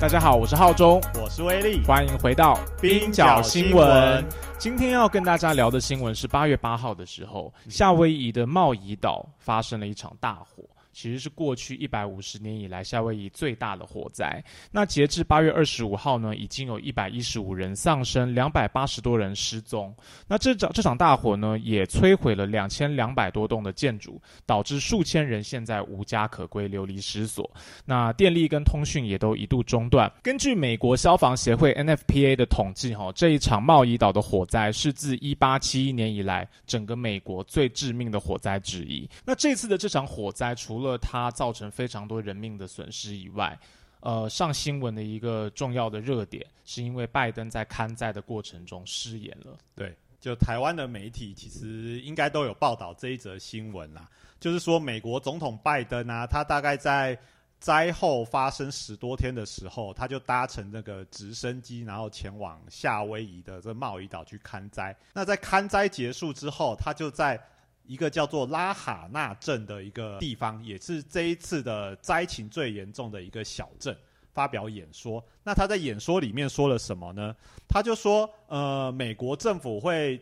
大家好，我是浩中，我是威力，欢迎回到冰角新闻。今天要跟大家聊的新闻是八月八号的时候，夏威夷的贸易岛发生了一场大火。其实是过去一百五十年以来夏威夷最大的火灾。那截至八月二十五号呢，已经有一百一十五人丧生，两百八十多人失踪。那这场这场大火呢，也摧毁了两千两百多栋的建筑，导致数千人现在无家可归，流离失所。那电力跟通讯也都一度中断。根据美国消防协会 NFPA 的统计，哈，这一场贸易岛的火灾是自一八七一年以来整个美国最致命的火灾之一。那这次的这场火灾，除了它造成非常多人命的损失以外，呃，上新闻的一个重要的热点，是因为拜登在看灾的过程中失言了。对，就台湾的媒体其实应该都有报道这一则新闻啦，就是说美国总统拜登啊，他大概在灾后发生十多天的时候，他就搭乘那个直升机，然后前往夏威夷的这贸易岛去看灾。那在看灾结束之后，他就在。一个叫做拉哈纳镇的一个地方，也是这一次的灾情最严重的一个小镇，发表演说。那他在演说里面说了什么呢？他就说，呃，美国政府会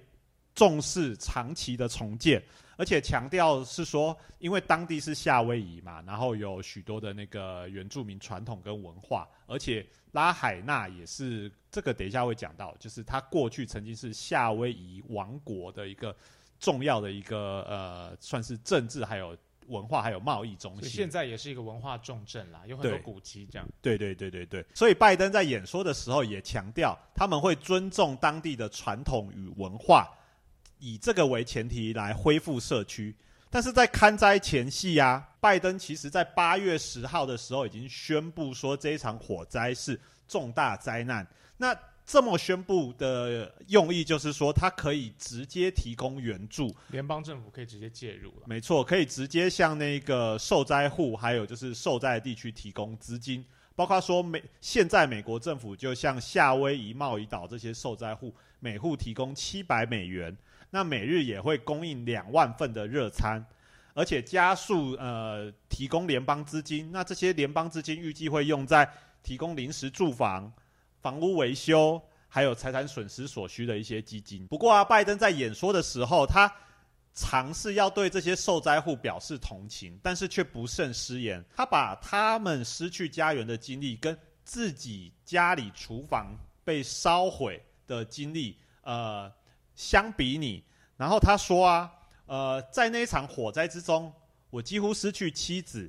重视长期的重建，而且强调是说，因为当地是夏威夷嘛，然后有许多的那个原住民传统跟文化，而且拉海纳也是这个，等一下会讲到，就是他过去曾经是夏威夷王国的一个。重要的一个呃，算是政治、还有文化、还有贸易中心。现在也是一个文化重镇啦，有很多古迹这样。对对对对对。所以拜登在演说的时候也强调，他们会尊重当地的传统与文化，以这个为前提来恢复社区。但是在看灾前夕啊，拜登其实在八月十号的时候已经宣布说，这一场火灾是重大灾难。那这么宣布的用意就是说，它可以直接提供援助，联邦政府可以直接介入了。没错，可以直接向那个受灾户，还有就是受灾地区提供资金，包括说美现在美国政府就向夏威夷贸易岛这些受灾户每户提供七百美元，那每日也会供应两万份的热餐，而且加速呃提供联邦资金，那这些联邦资金预计会用在提供临时住房。房屋维修，还有财产损失所需的一些基金。不过啊，拜登在演说的时候，他尝试要对这些受灾户表示同情，但是却不慎失言。他把他们失去家园的经历，跟自己家里厨房被烧毁的经历，呃，相比拟。然后他说啊，呃，在那一场火灾之中，我几乎失去妻子。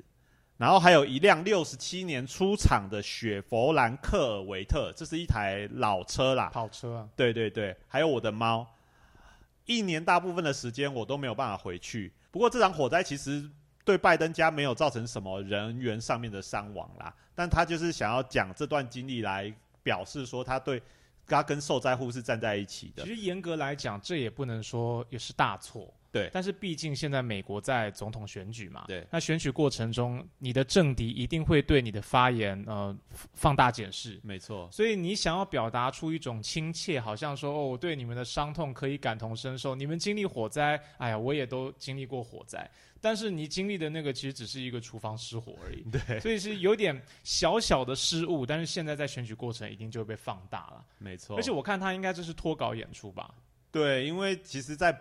然后还有一辆六十七年出厂的雪佛兰克尔维特，这是一台老车啦，跑车啊。对对对，还有我的猫，一年大部分的时间我都没有办法回去。不过这场火灾其实对拜登家没有造成什么人员上面的伤亡啦，但他就是想要讲这段经历来表示说他对他跟受灾户是站在一起的。其实严格来讲，这也不能说也是大错。对，但是毕竟现在美国在总统选举嘛，对，那选举过程中，你的政敌一定会对你的发言呃放大检视，没错。所以你想要表达出一种亲切，好像说哦，我对你们的伤痛可以感同身受，你们经历火灾，哎呀，我也都经历过火灾，但是你经历的那个其实只是一个厨房失火而已，对，所以是有点小小的失误，但是现在在选举过程一定就会被放大了，没错。而且我看他应该这是脱稿演出吧？对，因为其实，在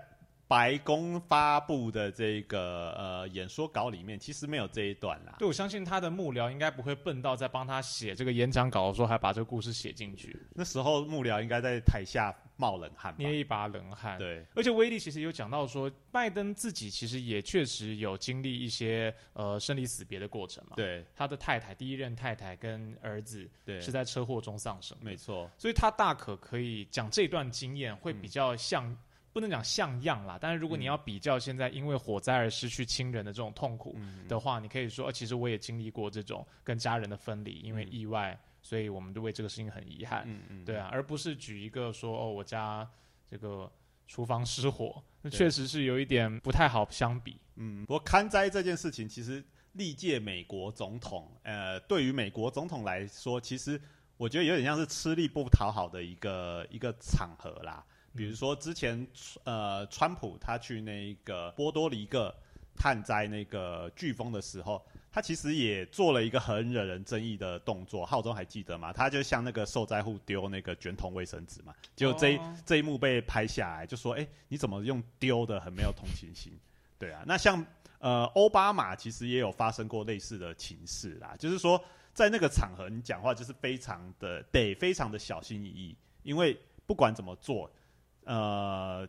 白宫发布的这个呃演说稿里面，其实没有这一段啦。对，我相信他的幕僚应该不会笨到在帮他写这个演讲稿的时候，还把这个故事写进去。那时候幕僚应该在台下冒冷汗，捏一把冷汗。对，而且威利其实有讲到说，拜登自己其实也确实有经历一些呃生离死别的过程嘛。对，他的太太第一任太太跟儿子对是在车祸中丧生。没错，所以他大可可以讲这段经验，会比较像。不能讲像样啦，但是如果你要比较现在因为火灾而失去亲人的这种痛苦的话，你可以说，其实我也经历过这种跟家人的分离，因为意外，所以我们就为这个事情很遗憾，嗯嗯，对啊，而不是举一个说哦，我家这个厨房失火，那确实是有一点不太好相比。嗯，不过看灾这件事情，其实历届美国总统，呃，对于美国总统来说，其实我觉得有点像是吃力不讨好的一个一个场合啦。比如说之前，呃，川普他去那个波多黎各探灾那个飓风的时候，他其实也做了一个很惹人争议的动作。浩中还记得吗？他就向那个受灾户丢那个卷筒卫生纸嘛，结果这一、哦这一幕被拍下来，就说：“哎、你怎么用丢的，很没有同情心。”对啊，那像呃奥巴马其实也有发生过类似的情事啦，就是说在那个场合你讲话就是非常的得非常的小心翼翼，因为不管怎么做，呃，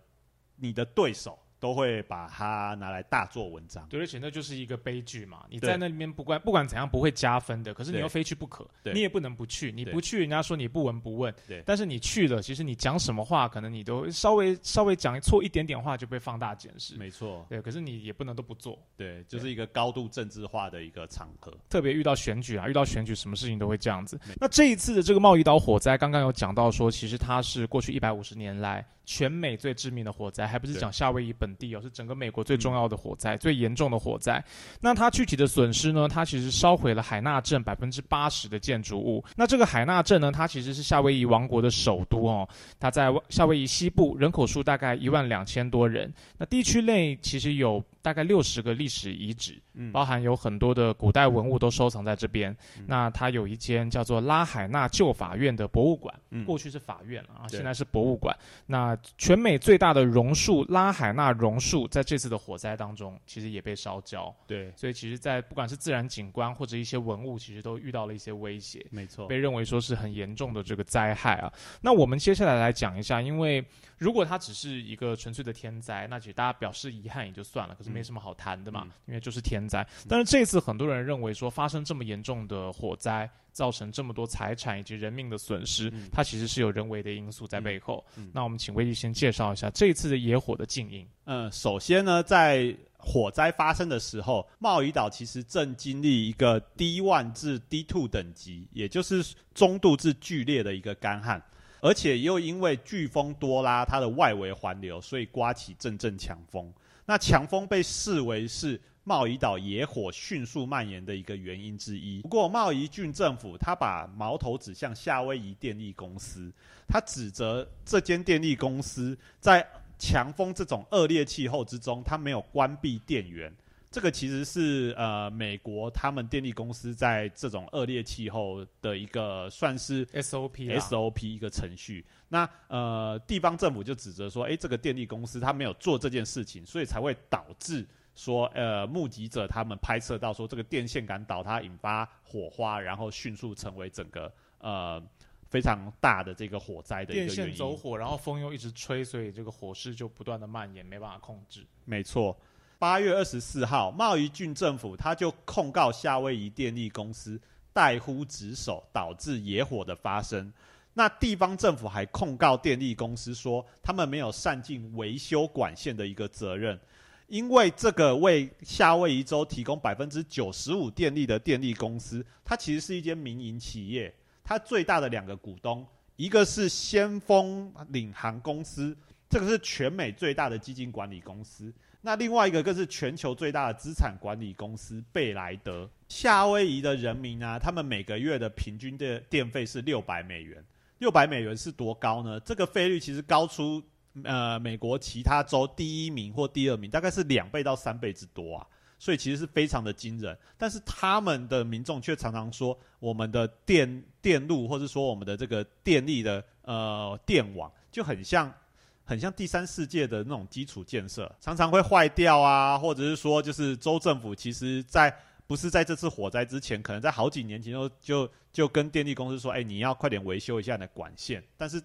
你的对手都会把它拿来大做文章。对，而且那就是一个悲剧嘛。你在那里面不管不管怎样不会加分的，可是你又非去不可，对你也不能不去。你不去，人家说你不闻不问。对但是你去了，其实你讲什么话，可能你都稍微稍微讲错一点点话就被放大检视。没错，对，可是你也不能都不做。对，就是一个高度政治化的一个场合。特别遇到选举啊，遇到选举，什么事情都会这样子。那这一次的这个贸易岛火灾，刚刚有讲到说，其实它是过去一百五十年来全美最致命的火灾，还不是讲夏威夷本地哦，是整个美国最重要的火灾、最严重的火灾。那它具体的损失呢？它其实烧毁了海纳镇百分之八十的建筑物。那这个海纳镇呢，它其实是夏威夷王国的首都哦，它在夏威夷西部，人口数大概一万两千多人。那地区内其实有大概六十个历史遗址，嗯包含有很多的古代文物都收藏在这边。那它有一间叫做拉海纳旧法院的博物馆，嗯过去是法院了啊，现在是博物馆。那全美最大的榕树拉海纳榕树，在这次的火灾当中，其实也被烧焦。对，所以其实，在不管是自然景观或者一些文物，其实都遇到了一些威胁。没错被，认为说是很严重的这个灾害啊。那我们接下来来讲一下，因为如果它只是一个纯粹的天灾，那其实大家表示遗憾也就算了，可是没什么好谈的嘛，嗯因为就是天灾。但是这次很多人认为说，发生这么严重的火灾，造成这么多财产以及人命的损失，嗯它其实是有人为的因素在背后。那我们请威力先介绍一下这一次的野火的静音。嗯，首先呢，在火灾发生的时候，贸易岛其实正经历一个 D one 至 D two 等级，也就是中度至剧烈的一个干旱，而且又因为飓风多拉它的外围环流，所以刮起阵阵强风。那强风被视为是贸易岛野火迅速蔓延的一个原因之一。不过，贸易郡政府他把矛头指向夏威夷电力公司，他指责这间电力公司在强风这种恶劣气候之中，他没有关闭电源。这个其实是呃美国他们电力公司在这种恶劣气候的一个算是 SOP 啊 SOP 一个程序。那呃地方政府就指责说，诶，这个电力公司它没有做这件事情，所以才会导致说呃目击者他们拍摄到说这个电线杆倒塌引发火花，然后迅速成为整个呃非常大的这个火灾的一电个原因。线走火，然后风又一直吹，所以这个火势就不断的蔓延，没办法控制。没错，八月二十四号，贸易郡政府他就控告夏威夷电力公司怠忽职守，导致野火的发生。那地方政府还控告电力公司说，他们没有善尽维修管线的一个责任，因为这个为夏威夷州提供百分之九十五电力的电力公司，它其实是一间民营企业，它最大的两个股东，一个是先锋领航公司，这个是全美最大的基金管理公司。那另外一个更是全球最大的资产管理公司贝莱德。夏威夷的人民啊，他们每个月的平均的电费是六百美元。六百美元是多高呢？这个费率其实高出呃美国其他州第一名或第二名，大概是两倍到三倍之多啊。所以其实是非常的惊人，但是他们的民众却常常说，我们的电电路或者说我们的这个电力的呃电网就很像很像第三世界的那种基础建设，常常会坏掉啊，或者是说就是州政府其实在不是在这次火灾之前，可能在好几年前就就就跟电力公司说，哎，你要快点维修一下你的管线，但是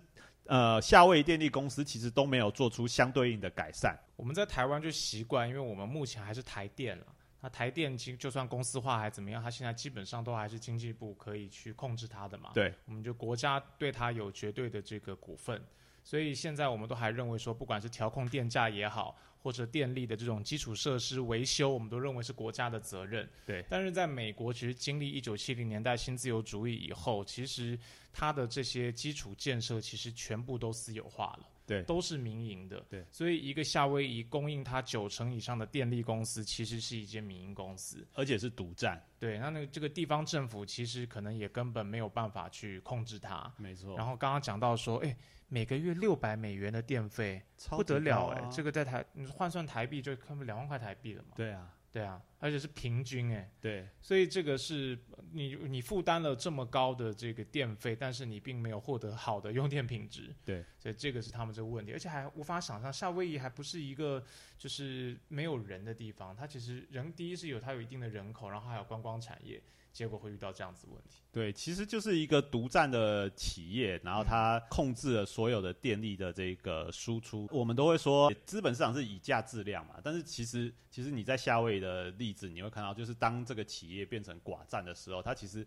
呃夏威夷电力公司其实都没有做出相对应的改善。我们在台湾就习惯，因为我们目前还是台电了。那台电其实就算公司化还怎么样，它现在基本上都还是经济部可以去控制它的嘛。对，我们就国家对它有绝对的这个股份，所以现在我们都还认为说，不管是调控电价也好，或者电力的这种基础设施维修，我们都认为是国家的责任。对但是在美国，其实经历一九七零年代新自由主义以后，其实它的这些基础建设其实全部都私有化了。对都是民营的，对，所以一个夏威夷供应它九成以上的电力公司，其实是一间民营公司，而且是独占，对，那那个这个地方政府其实可能也根本没有办法去控制它。没错。然后刚刚讲到说，哎，每个月六百美元的电费，不得了哎、这个在台你换算台币就差不多两万块台币了嘛。对啊，对啊，而且是平均哎、对所以这个是你你负担了这么高的这个电费，但是你并没有获得好的用电品质。对，所以这个是他们这个问题，而且还无法想象夏威夷还不是一个就是没有人的地方，它其实人第一是有它有一定的人口，然后还有观光产业，结果会遇到这样子的问题。对，其实就是一个独占的企业，然后它控制了所有的电力的这个输出。我们都会说资本市场是以价质量嘛，但是其实其实你在夏威夷的例子，你会看到，就是当这个企业变成寡占的时候，它其实。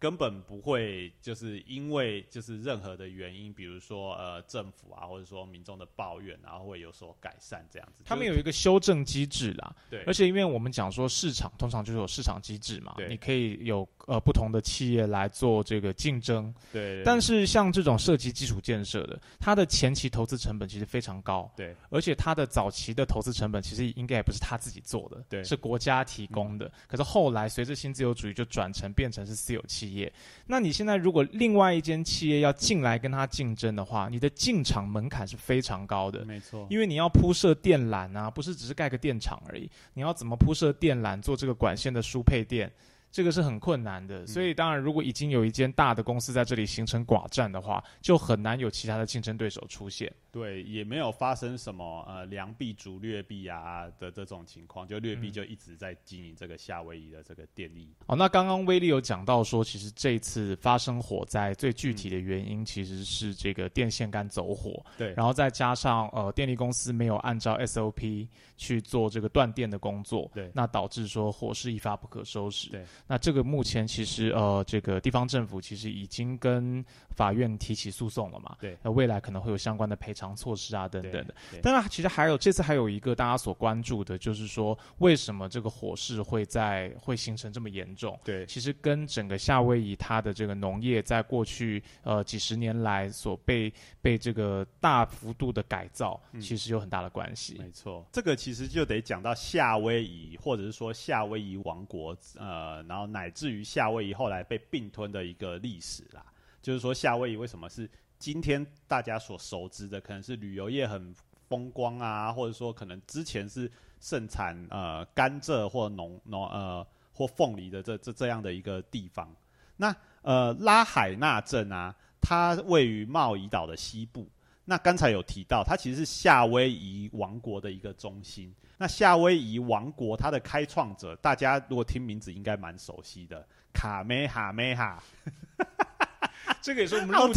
根本不会，就是因为就是任何的原因，比如说呃政府啊，或者说民众的抱怨，然后会有所改善这样子。他们有一个修正机制啦，对，而且因为我们讲说市场通常就是有市场机制嘛，对。你可以有呃不同的企业来做这个竞争，对，但是像这种涉及基础建设的，它的前期投资成本其实非常高，对。而且它的早期的投资成本其实应该也不是他自己做的，对。是国家提供的。可是后来随着新自由主义就转成变成是私有企业，那你现在如果另外一间企业要进来跟它竞争的话，你的进场门槛是非常高的。没错，因为你要铺设电缆啊，不是只是盖个电厂而已，你要怎么铺设电缆，做这个管线的输配电，这个是很困难的。所以当然，如果已经有一间大的公司在这里形成寡占的话，就很难有其他的竞争对手出现。对，也没有发生什么呃良币逐劣币啊的这种情况，就劣币嗯。就一直在经营这个夏威夷的这个电力。哦，那刚刚威利有讲到说，其实这次发生火灾最具体的原因其实是这个电线杆走火，对，然后再加上呃电力公司没有按照 SOP 去做这个断电的工作，对。那导致说火势一发不可收拾。对，那这个目前其实呃这个地方政府其实已经跟法院提起诉讼了嘛，对。那未来可能会有相关的赔偿措施啊等等的。对当然，其实还有这次还有一个大家所关注的，就是说为什么这个火势会在会形成这么严重？对其实跟整个夏威夷它的这个农业在过去呃几十年来所被被这个大幅度的改造，嗯其实有很大的关系。没错，这个其实就得讲到夏威夷，或者是说夏威夷王国，呃，然后乃至于夏威夷后来被并吞的一个历史啦。就是说，夏威夷为什么是今天大家所熟知的，可能是旅游业很风光啊，或者说可能之前是盛产呃甘蔗或农农呃或凤梨的这这这样的一个地方。那呃拉海纳镇啊，它位于贸易岛的西部。那刚才有提到，它其实是夏威夷王国的一个中心。那夏威夷王国它的开创者，大家如果听名字应该蛮熟悉的，卡梅哈梅哈。这个也是我们录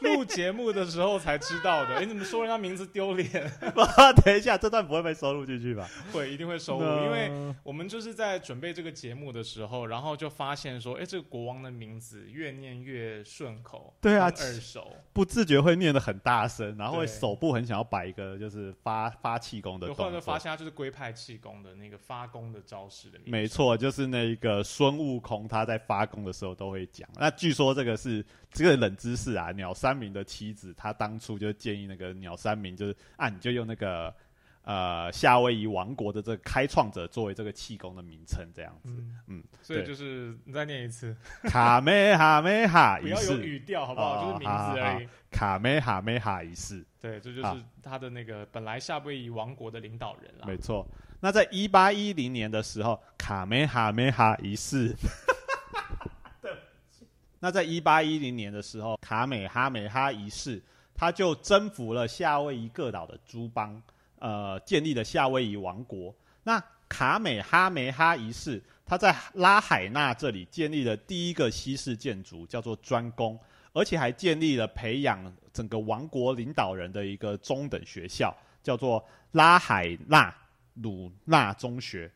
录节目的时候才知道的。哎你怎么说人家名字丢脸？等一下，这段不会被收录进去吧？会，一定会收录，因为我们就是在准备这个节目的时候，然后就发现说，哎，这个国王的名字越念越顺口，对啊很耳熟，不自觉会念的很大声，然后会手部很想要摆一个就是发发气功的就动作。后来就发现他就是龟派气功的那个发功的招式的名字。没错，就是那一个孙悟空他在发功的时候都会讲。那据说这个是这个冷知识啊，鸟山明的妻子她当初就建议那个鸟山明就是啊，你就用那个呃夏威夷王国的这个开创者作为这个气功的名称这样子。嗯嗯，所以就是你再念一次，卡梅哈梅哈仪不要有式，语调，好不好？哦就是名字而已。卡梅哈梅哈仪式。对，这就是他的那个本来夏威夷王国的领导人啦。没错。那在一八一零年的时候，卡梅哈梅哈一世。那在一八一零年的时候，卡美哈美哈一世，他就征服了夏威夷各岛的诸邦，呃，建立了夏威夷王国。那卡美哈梅哈一世，他在拉海纳这里建立了第一个西式建筑，叫做专宫，而且还建立了培养整个王国领导人的一个中等学校，叫做拉海纳鲁纳中学。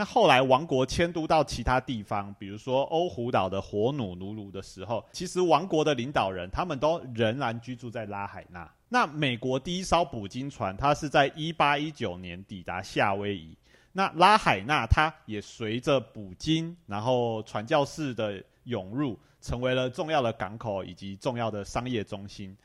那后来王国迁都到其他地方，比如说欧胡岛的火努努鲁的时候，其实王国的领导人他们都仍然居住在拉海纳。那美国第一艘捕鲸船，它是在一八一九年抵达夏威夷。那拉海纳它也随着捕鲸，然后传教士的涌入，成为了重要的港口以及重要的商业中心。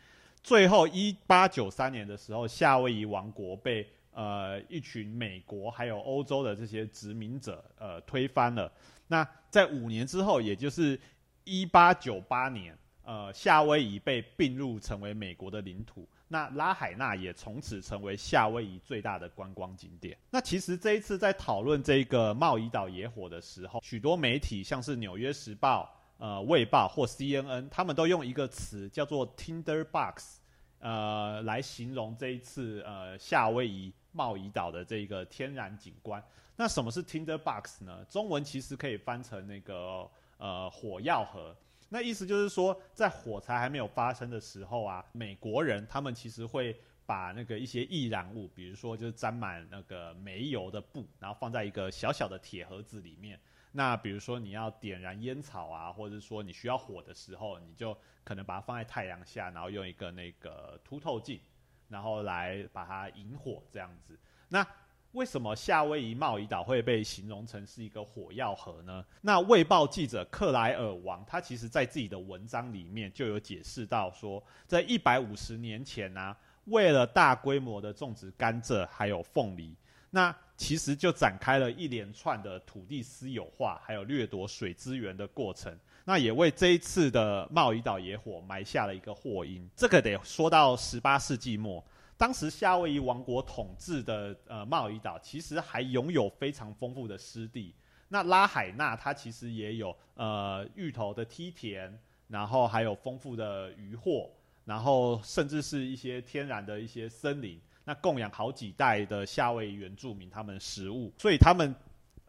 最后一八九三年的时候，夏威夷王国被呃一群美国还有欧洲的这些殖民者呃推翻了。那在五年之后，也就是一八九八年，呃，夏威夷被并入成为美国的领土。那拉海纳也从此成为夏威夷最大的观光景点。那其实这一次在讨论这个贸易岛野火的时候，许多媒体像是《纽约时报》、呃《卫报》或 CNN，他们都用一个词叫做 “Tinder Box”，呃，来形容这一次呃夏威夷贸易岛的这个天然景观。那什么是 Tinder Box 呢？中文其实可以翻成那个呃火药盒。那意思就是说，在火柴还没有发生的时候啊，美国人他们其实会把那个一些易燃物，比如说就是沾满那个煤油的布，然后放在一个小小的铁盒子里面。那比如说你要点燃烟草啊，或者说你需要火的时候，你就可能把它放在太阳下，然后用一个那个凸透镜，然后来把它引火这样子。那为什么夏威夷贸易岛会被形容成是一个火药盒呢？那卫报记者克莱尔王他其实在自己的文章里面就有解释到说，在一百五十年前呢，为了大规模的种植甘蔗还有凤梨，那其实就展开了一连串的土地私有化还有掠夺水资源的过程。那也为这一次的贸易岛野火埋下了一个祸因。这个得说到十八世纪末。当时夏威夷王国统治的呃贸易岛，其实还拥有非常丰富的湿地。那拉海纳它其实也有呃芋头的梯田，然后还有丰富的渔获，然后甚至是一些天然的一些森林，那供养好几代的夏威夷原住民他们食物，所以他们。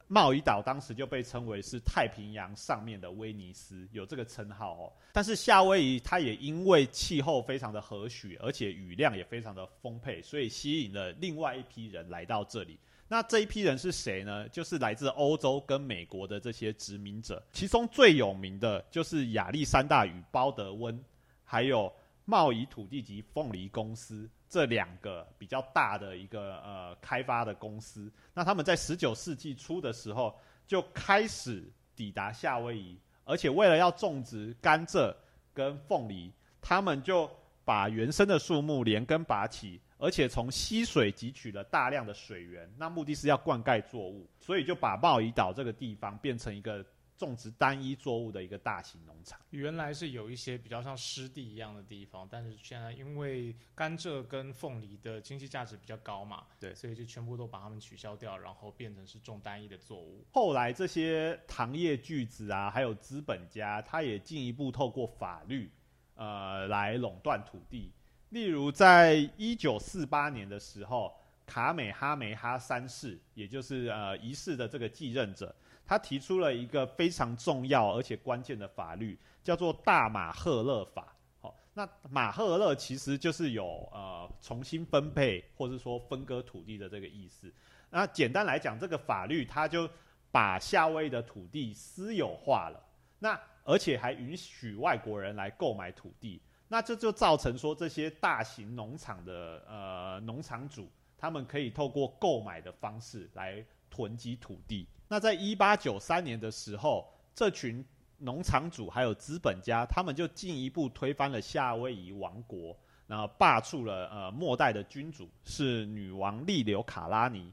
贸易岛当时就被称为是太平洋上面的威尼斯，有这个称号哦。但是夏威夷它也因为气候非常的和煦，而且雨量也非常的丰沛，所以吸引了另外一批人来到这里。那这一批人是谁呢？就是来自欧洲跟美国的这些殖民者，其中最有名的就是亚历山大与包德温，还有贸易土地及凤梨公司。这两个比较大的一个呃开发的公司，那他们在十九世纪初的时候就开始抵达夏威夷，而且为了要种植甘蔗跟凤梨，他们就把原生的树木连根拔起，而且从溪水汲取了大量的水源，那目的是要灌溉作物，所以就把贸易岛这个地方变成一个。种植单一作物的一个大型农场，原来是有一些比较像湿地一样的地方，但是现在因为甘蔗跟凤梨的经济价值比较高嘛，对，所以就全部都把它们取消掉，然后变成是种单一的作物。后来这些糖业巨子啊，还有资本家，他也进一步透过法律，呃，来垄断土地。例如，在一九四八年的时候，卡美哈梅哈三世，也就是呃一世的这个继任者。他提出了一个非常重要而且关键的法律，叫做《大马赫勒法》。好，那马赫勒其实就是有呃重新分配或者说分割土地的这个意思。那简单来讲，这个法律它就把夏威夷的土地私有化了。那而且还允许外国人来购买土地。那这就造成说这些大型农场的呃农场主，他们可以透过购买的方式来囤积土地。那在一八九三年的时候，这群农场主还有资本家，他们就进一步推翻了夏威夷王国，然后罢黜了呃末代的君主是女王利留卡拉尼，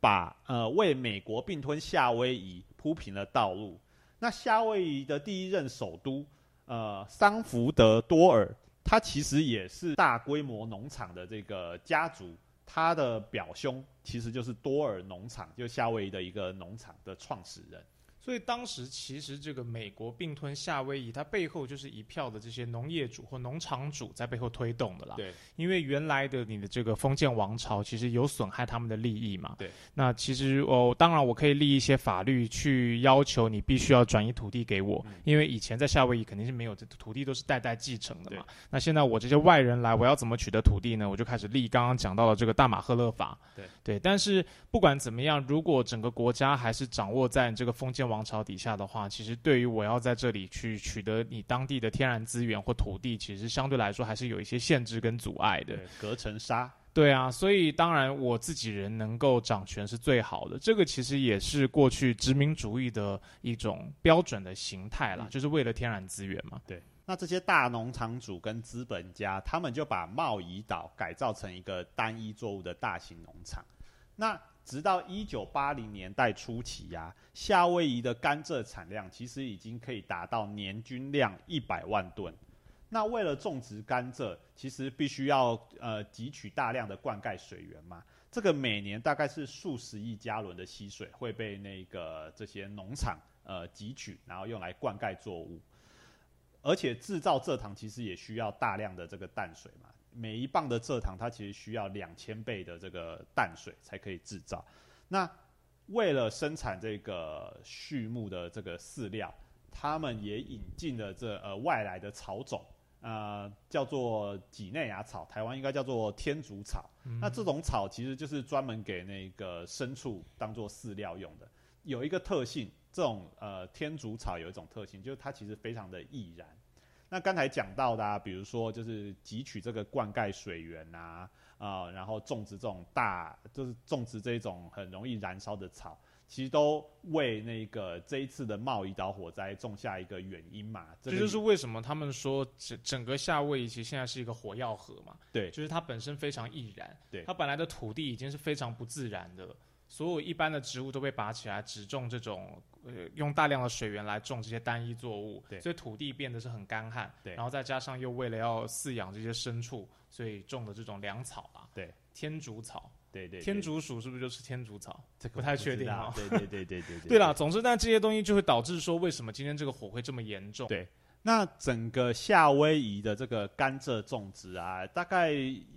把呃为美国并吞夏威夷铺平了道路。那夏威夷的第一任首都呃桑福德多尔，他其实也是大规模农场的这个家族。他的表兄其实就是多尔农场，就夏威夷的一个农场的创始人。所以当时其实这个美国并吞夏威夷，它背后就是一票的这些农业主或农场主在背后推动的啦。对，因为原来的你的这个封建王朝其实有损害他们的利益嘛。对，那其实哦，当然我可以立一些法律去要求你必须要转移土地给我，因为以前在夏威夷肯定是没有这土地都是代代继承的嘛。那现在我这些外人来，我要怎么取得土地呢？我就开始立刚刚讲到的这个大马赫勒法。对对，但是不管怎么样，如果整个国家还是掌握在这个封建王。王朝底下的话，其实对于我要在这里去取得你当地的天然资源或土地，其实相对来说还是有一些限制跟阻碍的。隔层纱。对啊，所以当然我自己人能够掌权是最好的。这个其实也是过去殖民主义的一种标准的形态啦，就是为了天然资源嘛。对。那这些大农场主跟资本家，他们就把贸易岛改造成一个单一作物的大型农场。那直到一九八零年代初期呀，夏威夷的甘蔗产量其实已经可以达到年均量一百万吨。那为了种植甘蔗，其实必须要呃汲取大量的灌溉水源嘛。这个每年大概是数十亿加仑的溪水会被那个这些农场呃汲取，然后用来灌溉作物。而且制造蔗糖其实也需要大量的这个淡水嘛。每一磅的蔗糖，它其实需要两千倍的这个淡水才可以制造。那为了生产这个畜牧的这个饲料，他们也引进了这呃外来的草种，呃叫做几内亚草，台湾应该叫做天竺草。那这种草其实就是专门给那个牲畜当做饲料用的。有一个特性，这种呃天竺草有一种特性，就是它其实非常的易燃。那刚才讲到的，啊，比如说就是汲取这个灌溉水源啊，啊，然后种植这种大，就是种植这种很容易燃烧的草，其实都为那个这一次的贸易岛火灾种下一个原因嘛。这就是为什么他们说整整个夏威夷其实现在是一个火药盒嘛。对，就是它本身非常易燃。对，它本来的土地已经是非常不自然的。所有一般的植物都被拔起来，只种这种呃用大量的水源来种这些单一作物，所以土地变得是很干旱。对，然后再加上又为了要饲养这些牲畜，所以种的这种粮草啊，对，天竺草，对对，天竺鼠是不是就是天竺草？这不太确定啊。对对对对对。对了，总之，但这些东西就会导致说，为什么今天这个火会这么严重？对，那整个夏威夷的这个甘蔗种植啊，大概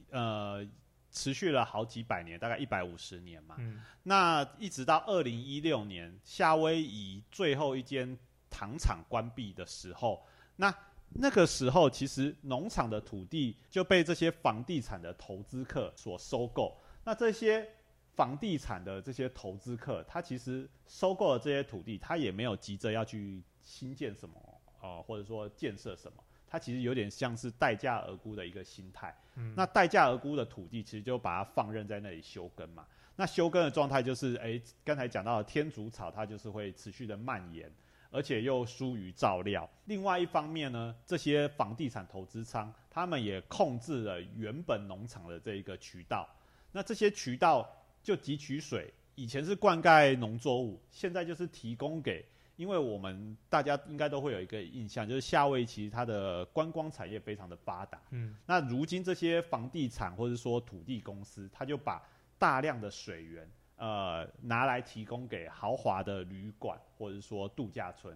呃。持续了好几百年，大概一百五十年嘛。嗯。那一直到二零一六年，夏威夷最后一间糖厂关闭的时候，那那个时候其实农场的土地就被这些房地产的投资客所收购。那这些房地产的这些投资客，他其实收购了这些土地，他也没有急着要去新建什么啊，或者说建设什么。它其实有点像是待价而沽的一个心态。嗯，那待价而沽的土地，其实就把它放任在那里休耕嘛。那休耕的状态就是，哎，刚才讲到的天竺草，它就是会持续的蔓延，而且又疏于照料。另外一方面呢，这些房地产投资商，他们也控制了原本农场的这一个渠道。那这些渠道就汲取水，以前是灌溉农作物，现在就是提供给。因为我们大家应该都会有一个印象，就是夏威夷其实它的观光产业非常的发达。嗯，那如今这些房地产或者说土地公司，他就把大量的水源，呃，拿来提供给豪华的旅馆或者说度假村。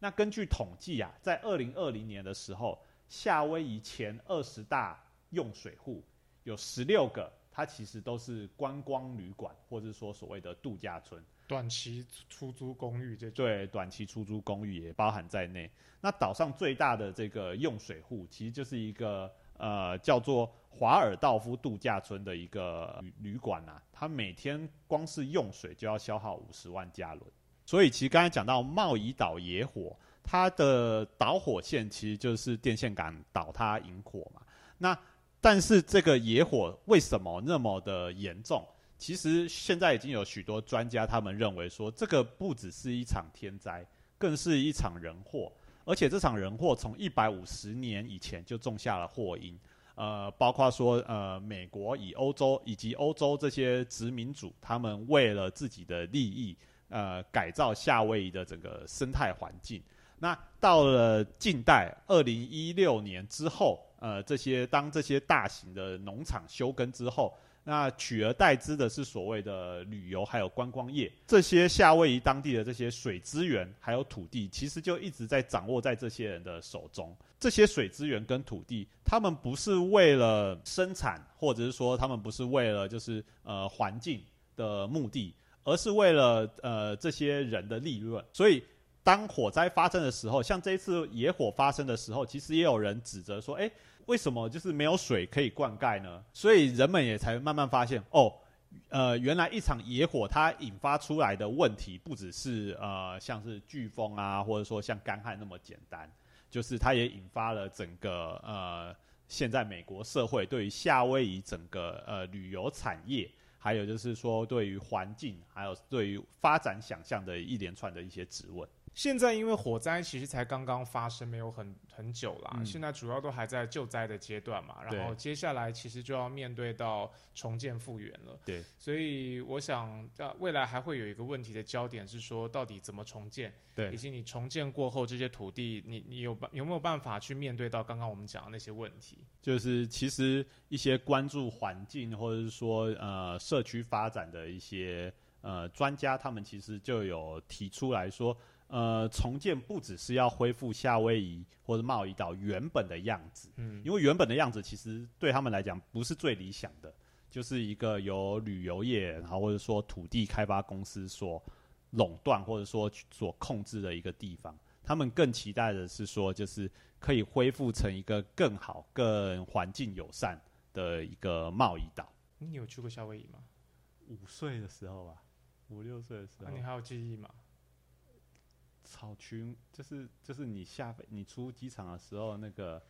那根据统计啊，在二零二零年的时候，夏威夷前二十大用水户有十六个，它其实都是观光旅馆或者说所谓的度假村。短期出租公寓这对短期出租公寓也包含在内。那岛上最大的这个用水户，其实就是一个呃叫做华尔道夫度假村的一个旅旅馆呐。它每天光是用水就要消耗五十万加仑。所以其实刚才讲到贸易岛野火，它的导火线其实就是电线杆倒塌引火嘛。那但是这个野火为什么那么的严重？其实现在已经有许多专家，他们认为说，这个不只是一场天灾，更是一场人祸。而且这场人祸从一百五十年以前就种下了祸因。呃，包括说，呃，美国以欧洲以及欧洲这些殖民主，他们为了自己的利益，呃，改造夏威夷的整个生态环境。那到了近代，二零一六年之后，呃，这些当这些大型的农场休耕之后。那取而代之的是所谓的旅游还有观光业，这些夏威夷当地的这些水资源还有土地，其实就一直在掌握在这些人的手中。这些水资源跟土地，他们不是为了生产，或者是说他们不是为了就是呃环境的目的，而是为了呃这些人的利润。所以当火灾发生的时候，像这一次野火发生的时候，其实也有人指责说，哎。为什么就是没有水可以灌溉呢？所以人们也才慢慢发现，哦，呃，原来一场野火它引发出来的问题，不只是呃像是飓风啊，或者说像干旱那么简单，就是它也引发了整个呃现在美国社会对于夏威夷整个呃旅游产业，还有就是说对于环境，还有对于发展想象的一连串的一些质问。现在因为火灾其实才刚刚发生，没有很很久啦。嗯现在主要都还在救灾的阶段嘛，然后接下来其实就要面对到重建复原了。对，所以我想，呃，未来还会有一个问题的焦点是说，到底怎么重建，以，及你重建过后这些土地，你你有办有没有办法去面对到刚刚我们讲的那些问题？就是其实一些关注环境或者是说呃社区发展的一些呃专家，他们其实就有提出来说，呃，重建不只是要恢复夏威夷或者贸易岛原本的样子，嗯，因为原本的样子其实对他们来讲不是最理想的，就是一个由旅游业然后或者说土地开发公司所垄断或者说所控制的一个地方。他们更期待的是说，就是可以恢复成一个更好、更环境友善的一个贸易岛。你有去过夏威夷吗？五岁的时候吧，五六岁的时候那、，你还有记忆吗？草裙就是就是你下飞你出机场的时候，那个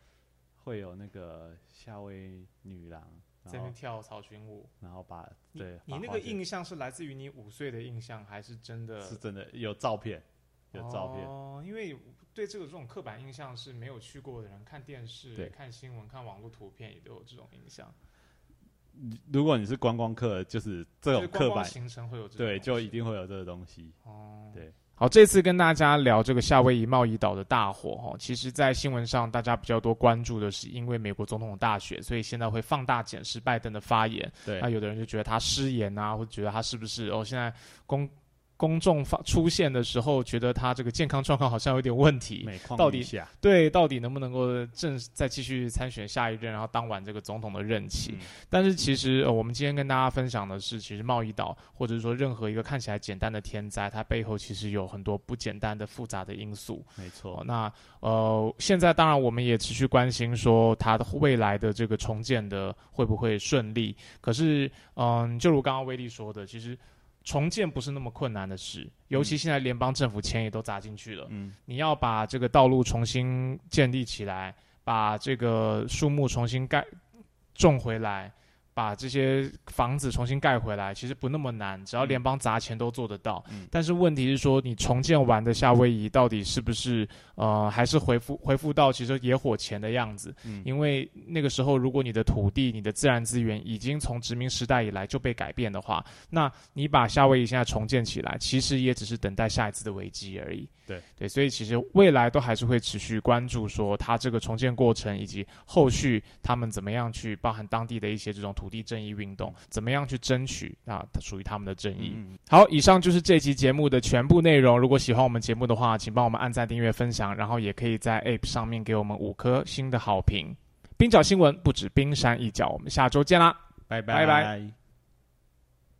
会有那个夏威女郎，在那跳草裙舞，然后把你对你那个印象是来自于你五岁的印象，还是真的？是真的有照片，有照片。哦，因为对这个这种刻板印象是没有去过的人，看电视、对看新闻、看网络图片也都有这种印象。如果你是观光客，就是这种刻板，行程会有对，就一定会有这个东西。哦，对。好，这次跟大家聊这个夏威夷贸易岛的大火哈，其实，在新闻上大家比较多关注的是，因为美国总统的大选，所以现在会放大检视拜登的发言。对那有的人就觉得他失言啊，或者觉得他是不是哦，现在公公众发出现的时候，觉得他这个健康状况好像有点问题。每况到底，对，到底能不能够正再继续参选下一任，然后当完这个总统的任期？嗯但是其实、呃、我们今天跟大家分享的是，其实贸易岛或者说任何一个看起来简单的天灾，它背后其实有很多不简单的复杂的因素。哦没错，，那呃，现在当然我们也持续关心说它的未来的这个重建的会不会顺利。可是，嗯、就如刚刚威力说的，其实重建不是那么困难的事，尤其现在联邦政府钱也都砸进去了。嗯，你要把这个道路重新建立起来，把这个树木重新盖种回来，把这些房子重新盖回来，其实不那么难，只要联邦砸钱都做得到。嗯但是问题是说，你重建完的夏威夷到底是不是呃，还是恢复恢复到其实野火前的样子？嗯因为那个时候，如果你的土地、你的自然资源已经从殖民时代以来就被改变的话，那你把夏威夷现在重建起来，其实也只是等待下一次的危机而已。对对，所以其实未来都还是会持续关注说它这个重建过程，以及后续他们怎么样去包含当地的一些这种土地正义运动，怎么样去争取啊属于他们的正义。嗯好，以上就是这期节目的全部内容。如果喜欢我们节目的话，请帮我们按赞、订阅、分享，然后也可以在 App 上面给我们五颗星的好评。冰角新闻不止冰山一角，我们下周见啦！拜拜拜拜。